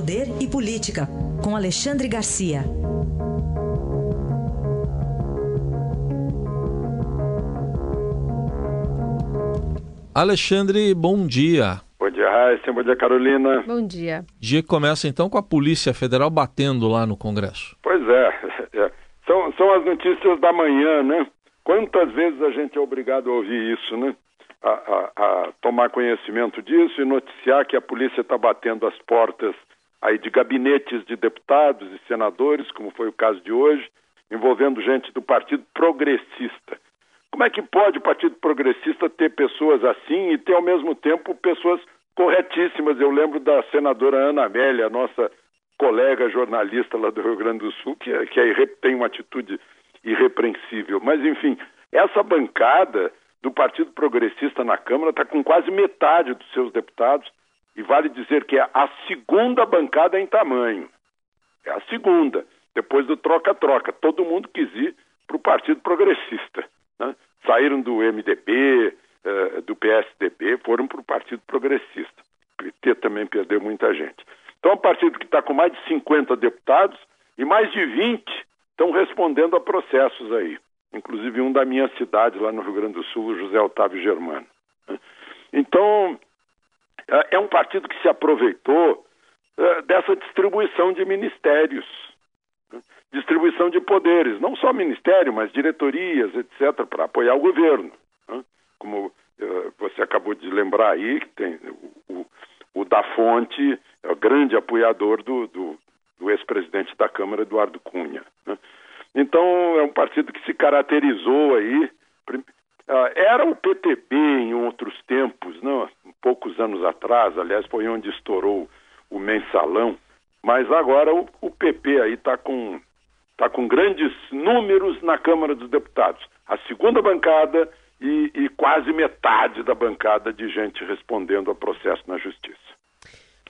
Poder e Política, com Alexandre Garcia. Alexandre, bom dia. Bom dia, Raíssa. Bom dia, Carolina. Bom dia. Dia que começa então com a Polícia Federal batendo lá no Congresso. Pois é. é. São, são as notícias da manhã, né? Quantas vezes a gente é obrigado a ouvir isso, né? A, a, a tomar conhecimento disso e noticiar que a polícia está batendo as portas aí de gabinetes de deputados e senadores, como foi o caso de hoje, envolvendo gente do Partido Progressista. Como é que pode o Partido Progressista ter pessoas assim e ter ao mesmo tempo pessoas corretíssimas? Eu lembro da senadora Ana Amélia, nossa colega jornalista lá do Rio Grande do Sul, que, é, que é, tem uma atitude irrepreensível. Mas, enfim, essa bancada do Partido Progressista na Câmara está com quase metade dos seus deputados e vale dizer que é a segunda bancada em tamanho. É a segunda, depois do troca-troca. Todo mundo quis ir para o Partido Progressista. Né? Saíram do MDB, eh, do PSDB, foram para o Partido Progressista. O PT também perdeu muita gente. Então, é um partido que está com mais de 50 deputados e mais de 20 estão respondendo a processos aí. Inclusive um da minha cidade, lá no Rio Grande do Sul, José Otávio Germano. Então, é, é um partido que se aproveitou é, dessa distribuição de ministérios, né? distribuição de poderes, não só ministério, mas diretorias, etc., para apoiar o governo. Né? Como é, você acabou de lembrar aí, que tem o, o, da Fonte, é o grande apoiador do, do, do ex-presidente da Câmara, Eduardo Cunha. Né? Então, é um partido que se caracterizou aí. Era o PTB em outros tempos, não? Poucos anos atrás, aliás, foi onde estourou o mensalão, mas agora o, o PP aí está com, tá com grandes números na Câmara dos Deputados. A segunda bancada e, e quase metade da bancada de gente respondendo a processo na Justiça.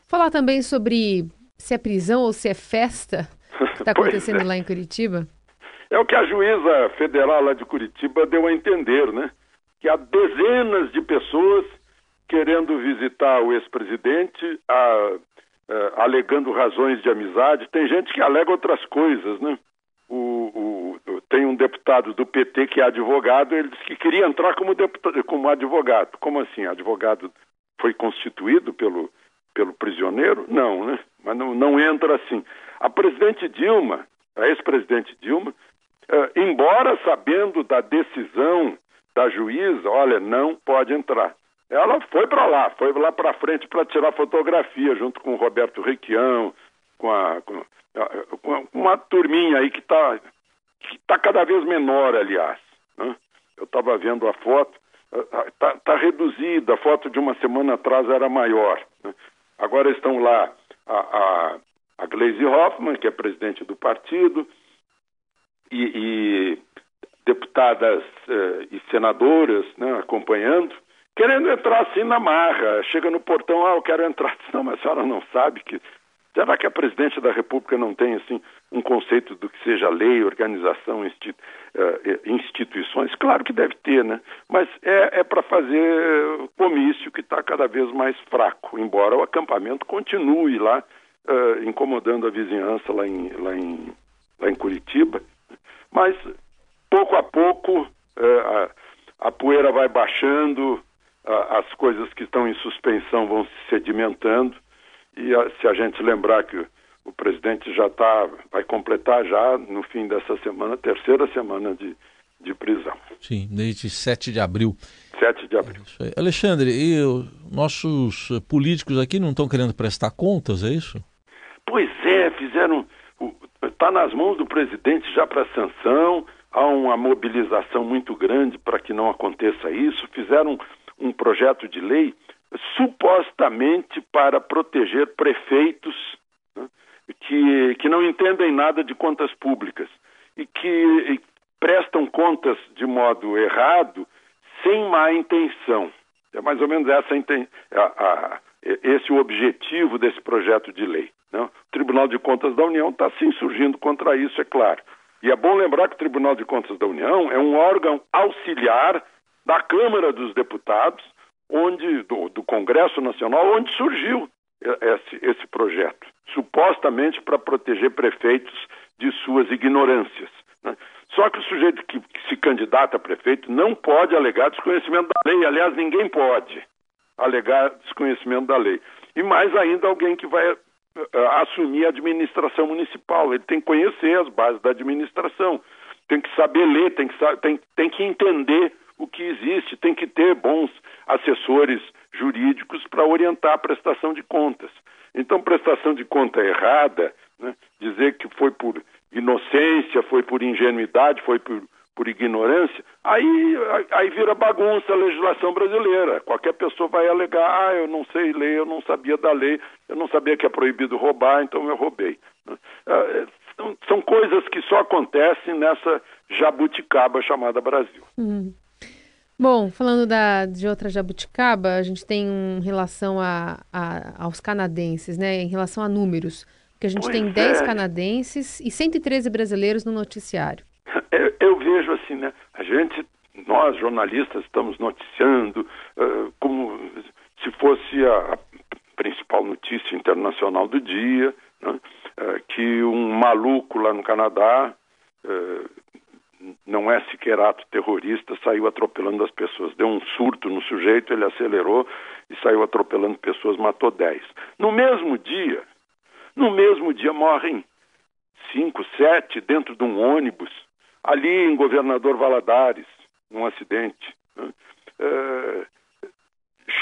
Falar também sobre se é prisão ou se é festa que está acontecendo é. lá em Curitiba? É o que a juíza federal lá de Curitiba deu a entender, né? Que há dezenas de pessoas querendo visitar o ex-presidente, alegando razões de amizade. Tem gente que alega outras coisas, né? O, o, tem um deputado do PT que é advogado, ele disse que queria entrar como, deputado, como advogado. Como assim? Advogado foi constituído pelo, pelo prisioneiro? Não, né? Mas não, não entra assim. A presidente Dilma, a ex-presidente Dilma, uh, embora sabendo da decisão da juíza, olha, não pode entrar. Ela foi para lá, foi lá para frente para tirar fotografia junto com o Roberto Requião, com, a, com, a, com uma turminha aí que está que tá cada vez menor, aliás. Né? Eu estava vendo a foto, está tá reduzida, a foto de uma semana atrás era maior. Né? Agora estão lá a, a, a Gleisi Hoffmann, que é presidente do partido, e, e deputadas eh, e senadoras né, acompanhando querendo entrar assim na marra. Chega no portão, ah, eu quero entrar. Não, mas a senhora não sabe que. Será que a presidente da República não tem assim um conceito do que seja lei, organização, institu uh, instituições? Claro que deve ter, né? Mas é, é para fazer comício que está cada vez mais fraco, embora o acampamento continue lá uh, incomodando a vizinhança lá em, lá, em, lá em Curitiba. Mas pouco a pouco a, a poeira vai baixando, as coisas que estão em suspensão vão se sedimentando e se a gente lembrar que o presidente já está, vai completar já no fim dessa semana, terceira semana de, de prisão. Sim, desde 7 de abril. 7 de abril. É Alexandre, e nossos políticos aqui não estão querendo prestar contas, é isso? Pois é, fizeram. Está nas mãos do presidente já para sanção, há uma mobilização muito grande para que não aconteça isso. Fizeram um projeto de lei supostamente para proteger prefeitos né, que, que não entendem nada de contas públicas e que e prestam contas de modo errado sem má intenção. É mais ou menos essa a, a, esse o objetivo desse projeto de lei. Né? O Tribunal de Contas da União está se insurgindo contra isso, é claro. E é bom lembrar que o Tribunal de Contas da União é um órgão auxiliar da Câmara dos Deputados, onde do, do Congresso Nacional, onde surgiu esse, esse projeto, supostamente para proteger prefeitos de suas ignorâncias. Né? Só que o sujeito que, que se candidata a prefeito não pode alegar desconhecimento da lei. Aliás, ninguém pode alegar desconhecimento da lei. E mais ainda alguém que vai uh, assumir a administração municipal. Ele tem que conhecer as bases da administração, tem que saber ler, tem que, tem, tem que entender o que existe, tem que ter bons assessores jurídicos para orientar a prestação de contas. Então, prestação de conta errada, né, dizer que foi por inocência, foi por ingenuidade, foi por, por ignorância, aí, aí vira bagunça a legislação brasileira. Qualquer pessoa vai alegar, ah, eu não sei ler, eu não sabia da lei, eu não sabia que é proibido roubar, então eu roubei. Né. Ah, são, são coisas que só acontecem nessa jabuticaba chamada Brasil. Hum. Bom, falando da, de outra jabuticaba, a gente tem em relação a, a, aos canadenses, né? Em relação a números. Porque a gente pois tem 10 é. canadenses e 113 brasileiros no noticiário. Eu, eu, vejo assim, né? A gente, nós jornalistas, estamos noticiando uh, como se fosse a, a, principal notícia internacional do dia, né? uh, que um maluco lá no Canadá uh, não é sequer ato terrorista, saiu atropelando as pessoas. Deu um surto no sujeito, ele acelerou e saiu atropelando pessoas, matou 10. No mesmo dia, no mesmo dia morrem cinco, sete dentro de um ônibus, ali em Governador Valadares, num acidente. Né? É,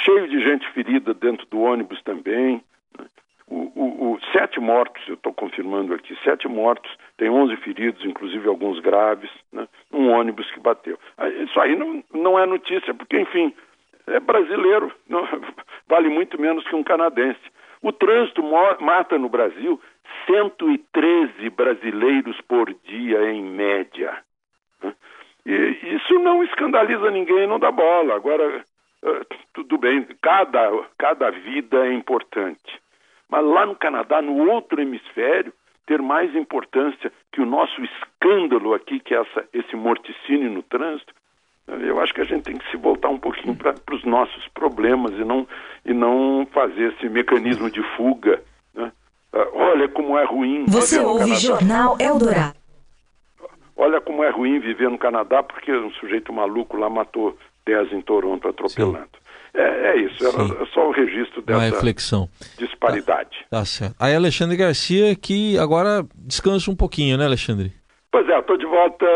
cheio de gente ferida dentro do ônibus também. O, o, o, sete mortos, eu estou confirmando aqui, sete mortos, tem onze feridos, inclusive alguns graves, né? um ônibus que bateu. Isso aí não, não é notícia, porque, enfim, é brasileiro, não, vale muito menos que um canadense. O trânsito mata no Brasil 113 brasileiros por dia, em média. Né? E isso não escandaliza ninguém, não dá bola. Agora, eh, tudo bem, cada, cada vida é importante. Mas lá no Canadá, no outro hemisfério, ter mais importância que o nosso escândalo aqui, que é essa, esse morticínio no trânsito, eu acho que a gente tem que se voltar um pouquinho para os nossos problemas e não, e não fazer esse mecanismo de fuga. Né? Ah, olha como é ruim. Você ouve Jornal Eldorado. Olha como é ruim viver no Canadá, porque um sujeito maluco lá matou 10 em Toronto atropelando. Sim. É, é isso, era só o registro dessa Uma reflexão. disparidade. Tá, tá certo. Aí Alexandre Garcia, que agora descansa um pouquinho, né, Alexandre? Pois é, estou de volta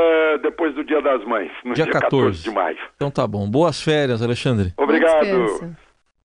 depois do Dia das Mães, no dia, dia 14. 14 de maio. Então tá bom. Boas férias, Alexandre. Obrigado.